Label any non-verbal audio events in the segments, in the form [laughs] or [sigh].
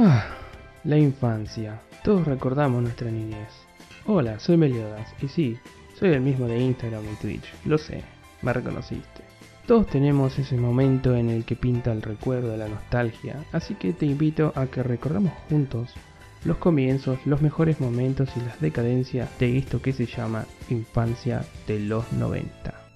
Ah, la infancia. Todos recordamos nuestra niñez. Hola, soy Meliodas y sí, soy el mismo de Instagram y Twitch. Lo sé, me reconociste. Todos tenemos ese momento en el que pinta el recuerdo la nostalgia, así que te invito a que recordemos juntos los comienzos, los mejores momentos y las decadencias de esto que se llama infancia de los 90.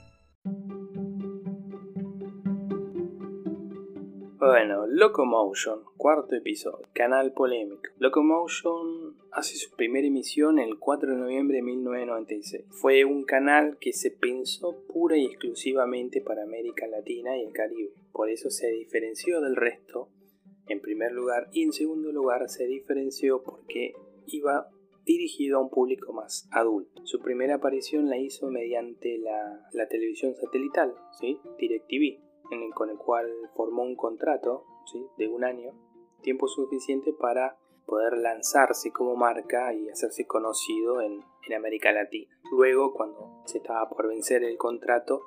Locomotion, cuarto episodio, canal polémico. Locomotion hace su primera emisión el 4 de noviembre de 1996. Fue un canal que se pensó pura y exclusivamente para América Latina y el Caribe. Por eso se diferenció del resto en primer lugar y en segundo lugar se diferenció porque iba dirigido a un público más adulto. Su primera aparición la hizo mediante la, la televisión satelital, ¿sí? DirecTV, en el, con el cual formó un contrato de un año, tiempo suficiente para poder lanzarse como marca y hacerse conocido en, en América Latina. Luego, cuando se estaba por vencer el contrato,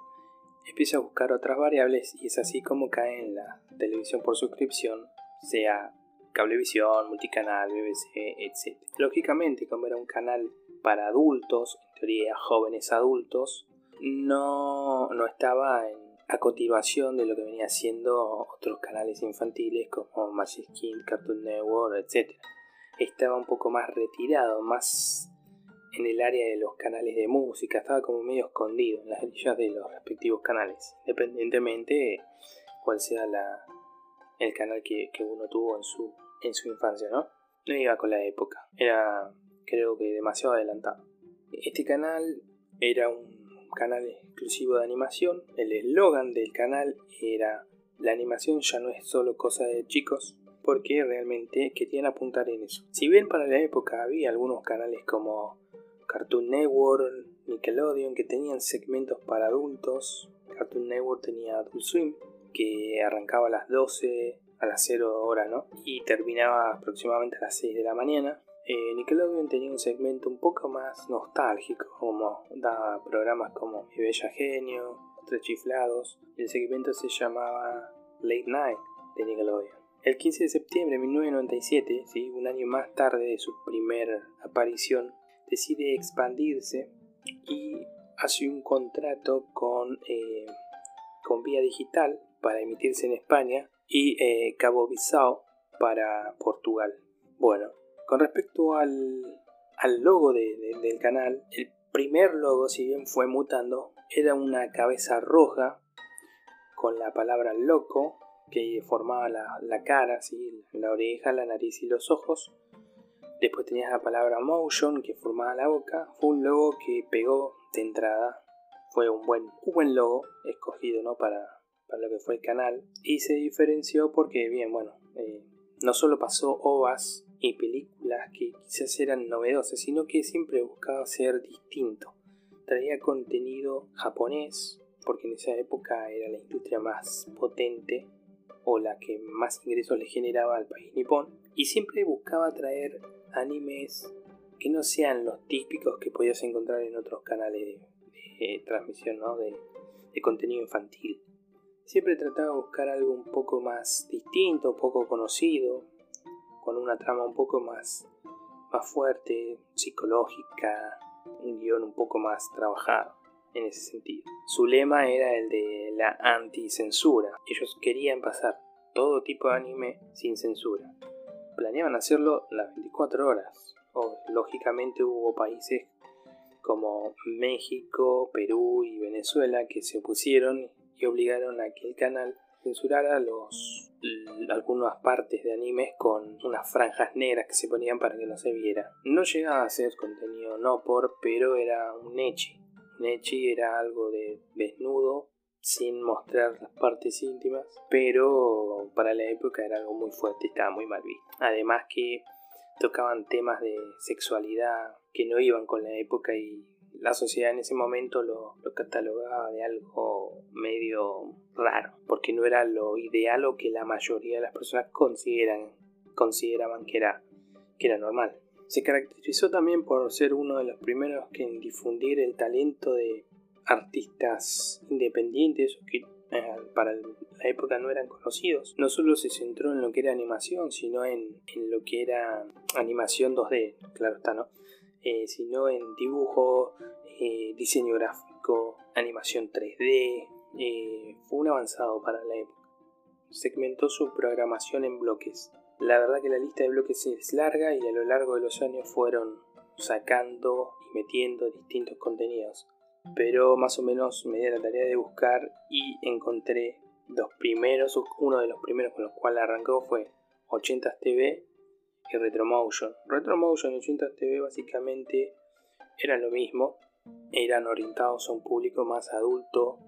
empieza a buscar otras variables y es así como cae en la televisión por suscripción sea cablevisión, multicanal, BBC, etc. Lógicamente, como era un canal para adultos, en teoría jóvenes adultos, no, no estaba en, a continuación de lo que venía siendo otros canales infantiles como Magic Skin, Cartoon Network, etc. Estaba un poco más retirado, más en el área de los canales de música, estaba como medio escondido en las grillas de los respectivos canales, independientemente cuál sea el canal que, uno tuvo en su, en su infancia, ¿no? No iba con la época, era creo que demasiado adelantado. Este canal era un canal exclusivo de animación, el eslogan del canal era la animación ya no es solo cosa de chicos, porque realmente querían apuntar en eso. Si bien para la época había algunos canales como Cartoon Network, Nickelodeon, que tenían segmentos para adultos, Cartoon Network tenía Adult Swim, que arrancaba a las 12, a las 0 horas, ¿no? Y terminaba aproximadamente a las 6 de la mañana. Eh, Nickelodeon tenía un segmento un poco más nostálgico, como daba programas como Mi Bella Genio, Tres Chiflados. El segmento se llamaba Late Night de Nickelodeon. El 15 de septiembre de 1997, ¿sí? un año más tarde de su primera aparición, decide expandirse y hace un contrato con, eh, con Vía Digital para emitirse en España y eh, Cabo Bissau para Portugal. Bueno, con respecto al, logo del canal, el primer logo, si bien fue mutando, era una cabeza roja con la palabra loco que formaba la, la cara, ¿sí? la oreja, la nariz y los ojos. Después tenías la palabra motion que formaba la boca. Fue un logo que pegó de entrada. Fue un buen, un buen logo escogido ¿no? para, para lo que fue el canal y se diferenció porque, bien, bueno, eh, no solo pasó ovas y películas que quizás eran novedosas, sino que siempre buscaba ser distinto. Traía contenido japonés, porque en esa época era la industria más potente o la que más ingresos le generaba al país nipón, y siempre buscaba traer animes que no sean los típicos que podías encontrar en otros canales de, transmisión ¿no? de contenido infantil. Siempre trataba de buscar algo un poco más distinto, poco conocido, con una trama un poco más, más fuerte, psicológica, un guion un poco más trabajado en ese sentido. Su lema era el de la anticensura. Ellos querían pasar todo tipo de anime sin censura. Planeaban hacerlo las 24 horas. O, lógicamente hubo países como México, Perú y Venezuela que se opusieron y obligaron a que el canal censurara los, algunas partes de animes con unas franjas negras que se ponían para que no se viera. No llegaba a ser contenido no por, pero era un echi. Un echi era algo de desnudo sin mostrar las partes íntimas, pero para la época era algo muy fuerte, estaba muy mal visto. Además que tocaban temas de sexualidad que no iban con la época y la sociedad en ese momento lo, catalogaba de algo medio raro, porque no era lo ideal o que la mayoría de las personas consideran, consideraban que era, que era normal. Se caracterizó también por ser uno de los primeros que en difundir el talento de artistas independientes que eh, para la época no eran conocidos. No solo se centró en lo que era animación, sino en, lo que era animación 2D, claro está, ¿no? Eh, sino en dibujo, eh, diseño gráfico, animación 3D. fue un avanzado para la época. Segmentó su programación en bloques. La verdad que la lista de bloques es larga y a lo largo de los años fueron sacando y metiendo distintos contenidos pero más o menos me di la tarea de buscar y encontré los primeros, uno de los primeros con los cuales arrancó fue 80 TV y Retromotion. Retromotion y 80 TV básicamente eran lo mismo, eran orientados a un público más adulto,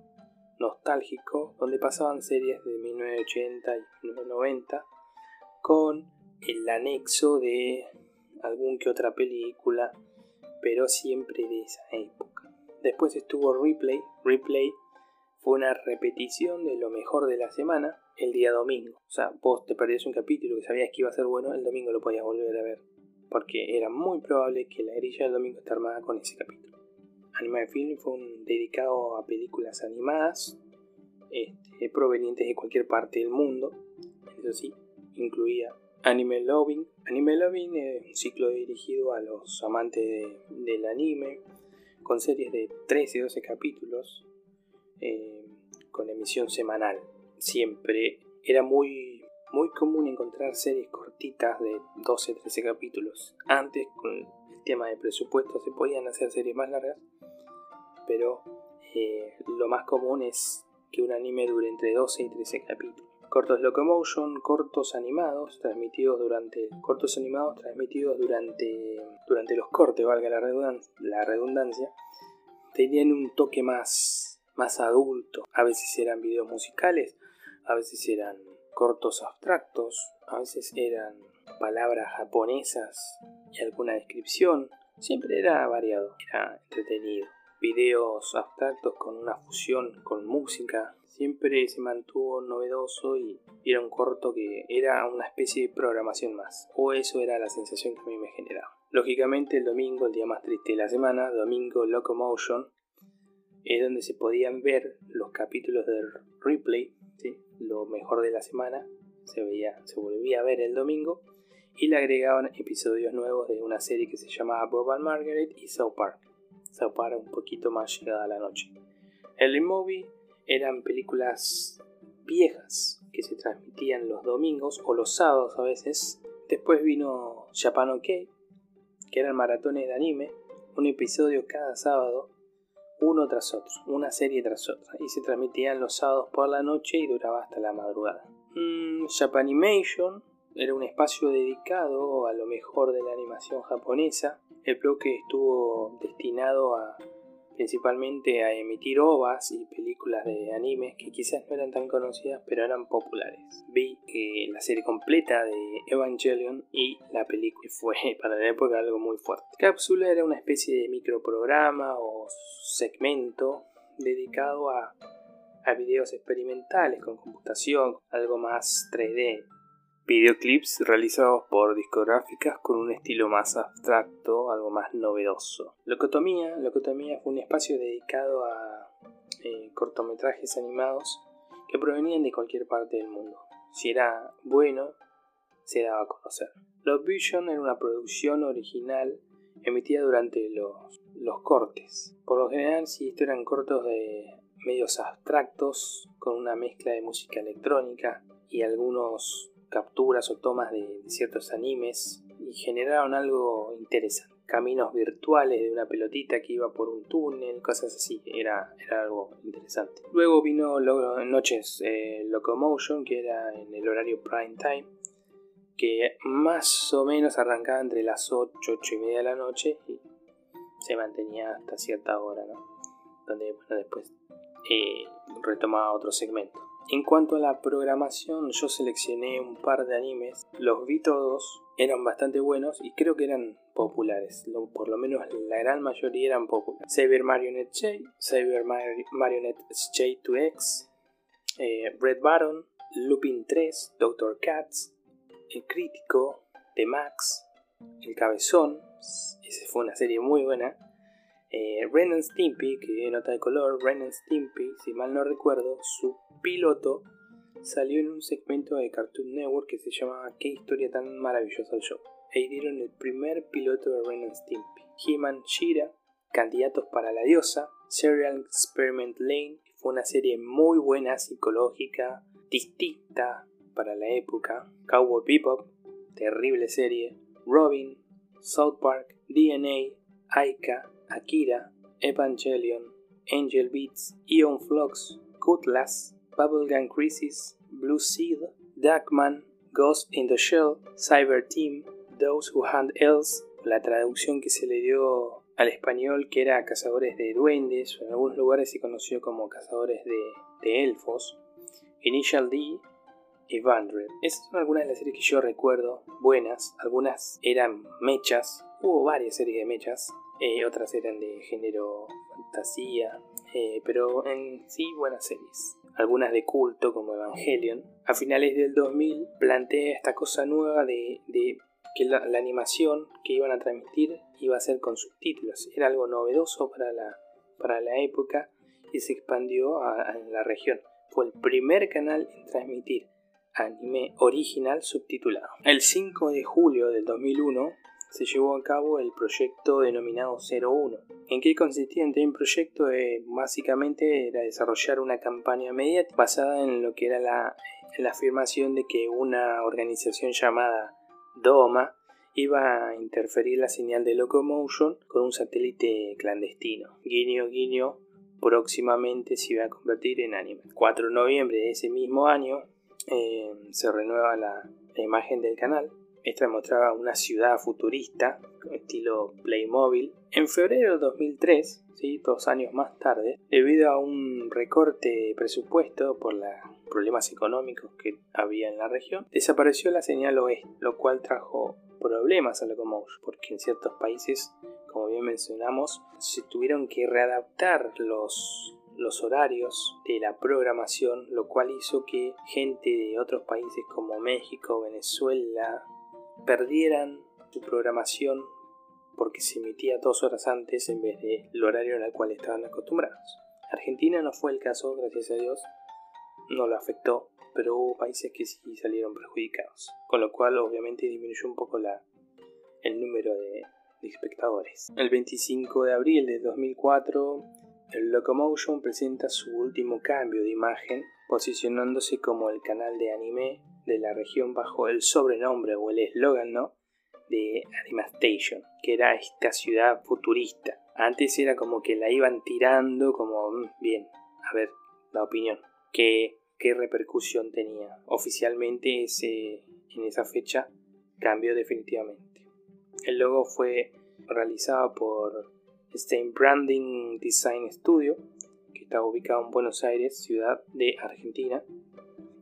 nostálgico, donde pasaban series de 1980 y 1990 con el anexo de algún que otra película, pero siempre de esa época. Después estuvo Replay. Replay fue una repetición de lo mejor de la semana el día domingo. O sea, vos te perdías un capítulo que sabías que iba a ser bueno, el domingo lo podías volver a ver. Porque era muy probable que la grilla del domingo esté armada con ese capítulo. Anime Film fue un dedicado a películas animadas este, provenientes de cualquier parte del mundo. Eso sí, incluía Anime Loving. Anime Loving es un ciclo dirigido a los amantes del anime, con series de 13 y 12 capítulos, eh, con emisión semanal. Siempre era muy, muy común encontrar series cortitas de 12 13 capítulos. Antes, con el tema de presupuesto, se podían hacer series más largas, pero eh, lo más común es que un anime dure entre 12 y 13 capítulos. Cortos Locomotion, cortos animados transmitidos durante cortos animados transmitidos durante durante los cortes, valga la redundancia, la redundancia tenían un toque más más adulto. A veces eran videos musicales, a veces eran cortos abstractos, a veces eran palabras japonesas y alguna descripción. Siempre era variado, era entretenido. Videos abstractos con una fusión con música, siempre se mantuvo novedoso y era un corto que era una especie de programación más, o eso era la sensación que a mí me generaba. Lógicamente el domingo, el día más triste de la semana, domingo Locomotion, es donde se podían ver los capítulos de replay, lo mejor de la semana, se, veía, se volvía a ver el domingo, y le agregaban episodios nuevos de una serie que se llamaba Bob and Margaret y South Park. South Park un poquito más llegada a la noche. El movie eran películas viejas que se transmitían los domingos o los sábados a veces. Después vino Japan OK, que eran maratones de anime, un episodio cada sábado, uno tras otro, una serie tras otra, y se transmitían los sábados por la noche y duraba hasta la madrugada. Mm, Japanimation era un espacio dedicado a lo mejor de la animación japonesa. El bloque estuvo destinado a principalmente a emitir ovas y películas de anime que quizás no eran tan conocidas pero eran populares. Vi eh, la serie completa de Evangelion y la película fue [laughs] para la época algo muy fuerte. Cápsula era una especie de microprograma o segmento dedicado a, a videos experimentales con computación, algo más 3D, videoclips realizados por discográficas con un estilo más abstracto, algo más novedoso. Locotomía, Locotomía fue un espacio dedicado a eh, cortometrajes animados que provenían de cualquier parte del mundo. Si era bueno, se daba a conocer. Love Vision era una producción original emitida durante los, los cortes. Por lo general, si estos eran cortos de medios abstractos, con una mezcla de música electrónica y algunos capturas o tomas de, ciertos animes y generaron algo interesante. Caminos virtuales de una pelotita que iba por un túnel, cosas así, era, era algo interesante. Luego vino Noches eh, Locomotion, que era en el horario prime time, que más o menos arrancaba entre las 8, 8 y media de la noche y se mantenía hasta cierta hora, ¿no? Donde bueno, después eh, retomaba otro segmento. En cuanto a la programación, yo seleccioné un par de animes, los vi todos, eran bastante buenos y creo que eran populares, por lo menos la gran mayoría eran populares. Cyber Marionette J, Cyber Marionette J2X, eh, Red Baron, Lupin 3, Doctor Cats, El Crítico, The Max, El Cabezón, esa fue una serie muy buena, Eh, Ren Stimpy, que nota de color, Ren and Stimpy, si mal no recuerdo, su piloto salió en un segmento de Cartoon Network que se llamaba Qué historia tan maravillosa el show. E dieron el primer piloto de Ren Stimpy. He-Man Shira, candidatos para la diosa, Serial Experiment Lane, fue una serie muy buena, psicológica, distinta para la época, Cowboy Bebop, terrible serie, Robin, South Park, DNA, Aika, Akira, Evangelion, Angel Beats, Ion Flux, Cutlass, Bubblegum Crisis, Blue Seed, Darkman, Ghost in the Shell, Cyber Team, Those Who Hunt Elves, la traducción que se le dio al español que era Cazadores de Duendes, o en algunos lugares se conoció como Cazadores de, de Elfos, Initial D, Evandred. Esas son algunas de las series que yo recuerdo, buenas. Algunas eran mechas, hubo varias series de mechas, eh, otras eran de género fantasía, eh, pero en sí buenas series. Algunas de culto como Evangelion. A finales del 2000 plantea esta cosa nueva de, que la, animación que iban a transmitir iba a ser con subtítulos. Era algo novedoso para la, para la época y se expandió en la región. Fue el primer canal en transmitir anime original subtitulado. El 5 de julio del 2001 se llevó a cabo el proyecto denominado 01. ¿En qué consistía el proyecto? Básicamente era desarrollar una campaña mediática basada en lo que era la, la afirmación de que una organización llamada DOMA iba a interferir la señal de Locomotion con un satélite clandestino. Guiño, guiño, próximamente se iba a convertir en anime. 4 de noviembre de ese mismo año eh, se renueva la, imagen del canal. Esta mostraba una ciudad futurista, estilo Playmobil. En febrero de 2003, ¿sí? dos años más tarde, debido a un recorte de presupuesto por los problemas económicos que había en la región, desapareció la señal oeste, lo cual trajo problemas a Locomotion, porque en ciertos países, como bien mencionamos, se tuvieron que readaptar los los horarios de la programación, lo cual hizo que gente de otros países como México, Venezuela, perdieran su programación porque se emitía dos horas antes en vez del horario al cual estaban acostumbrados. Argentina no fue el caso, gracias a Dios, no lo afectó, pero hubo países que sí salieron perjudicados, con lo cual obviamente disminuyó un poco la, el número de, de espectadores. El 25 de abril de 2004 el Locomotion presenta su último cambio de imagen, posicionándose como el canal de anime de la región bajo el sobrenombre o el eslogan ¿no? de Animastation, que era esta ciudad futurista. Antes era como que la iban tirando como, mm, bien, a ver, la opinión, ¿qué, qué repercusión tenía? Oficialmente ese, en esa fecha cambió definitivamente. El logo fue realizado por Stein Branding Design Studio, que está ubicado en Buenos Aires, ciudad de Argentina.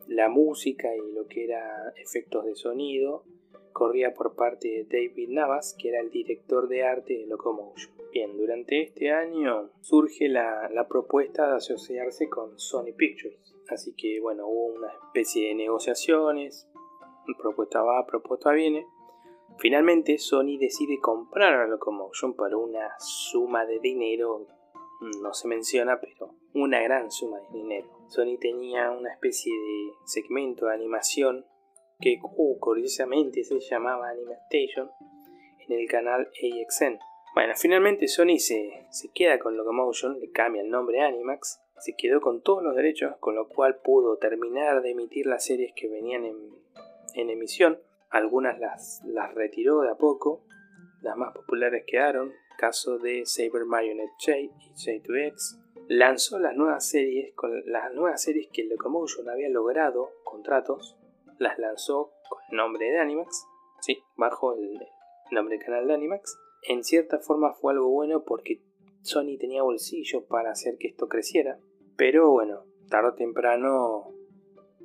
La música y lo que era efectos de sonido corría por parte de David Navas, que era el director de arte de Locomotion. Bien, durante este año surge la, propuesta de asociarse con Sony Pictures. Así que bueno, hubo una especie de negociaciones, propuesta va, propuesta viene, Finalmente, Sony decide comprar a Locomotion por una suma de dinero, no se menciona, pero una gran suma de dinero. Sony tenía una especie de segmento de animación que uh, curiosamente se llamaba Animation en el canal AXN. Bueno, finalmente Sony se, se queda con Locomotion, le cambia el nombre a Animax, se quedó con todos los derechos, con lo cual pudo terminar de emitir las series que venían en, en emisión algunas las, las retiró de a poco, las más populares quedaron, caso de Saber Marionette J y J2X. Lanzó las nuevas series, con las nuevas series que Locomotion había logrado contratos, las lanzó con el nombre de Animax, sí, bajo el nombre del canal de Animax. En cierta forma fue algo bueno porque Sony tenía bolsillo para hacer que esto creciera, pero bueno, tarde o temprano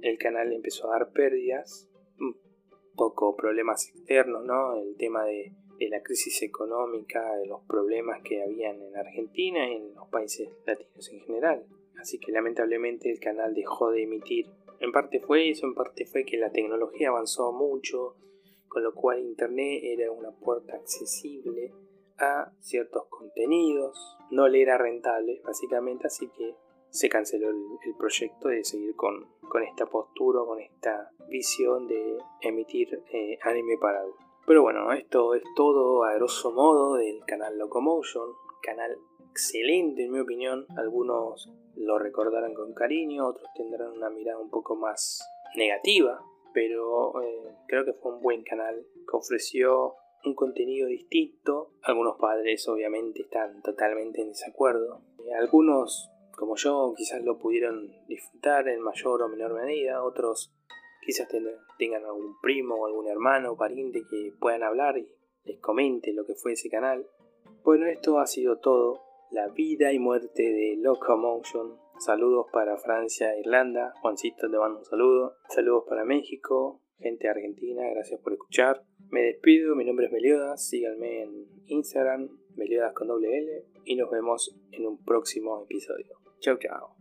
el canal empezó a dar pérdidas poco problemas externos, ¿no? El tema de, la crisis económica, de los problemas que habían en Argentina y en los países latinos en general. Así que lamentablemente el canal dejó de emitir. En parte fue eso, en parte fue que la tecnología avanzó mucho, con lo cual Internet era una puerta accesible a ciertos contenidos. No le era rentable, básicamente, así que se canceló el, proyecto de seguir con, con, esta postura, con esta visión de emitir eh, anime para adultos. Pero bueno, esto es todo a grosso modo del canal Locomotion, canal excelente en mi opinión. Algunos lo recordarán con cariño, otros tendrán una mirada un poco más negativa, pero eh, creo que fue un buen canal que ofreció un contenido distinto. Algunos padres obviamente están totalmente en desacuerdo. Algunos, como yo, quizás lo pudieron disfrutar en mayor o menor medida. Otros quizás tengan algún primo o algún hermano o pariente que puedan hablar y les comente lo que fue ese canal. Bueno, esto ha sido todo. La vida y muerte de Locomotion. Saludos para Francia e Irlanda. Juancito te mando un saludo. Saludos para México, gente de Argentina, gracias por escuchar. Me despido, mi nombre es Meliodas, síganme en Instagram, Meliodas con doble L, y nos vemos en un próximo episodio. Chau, chao.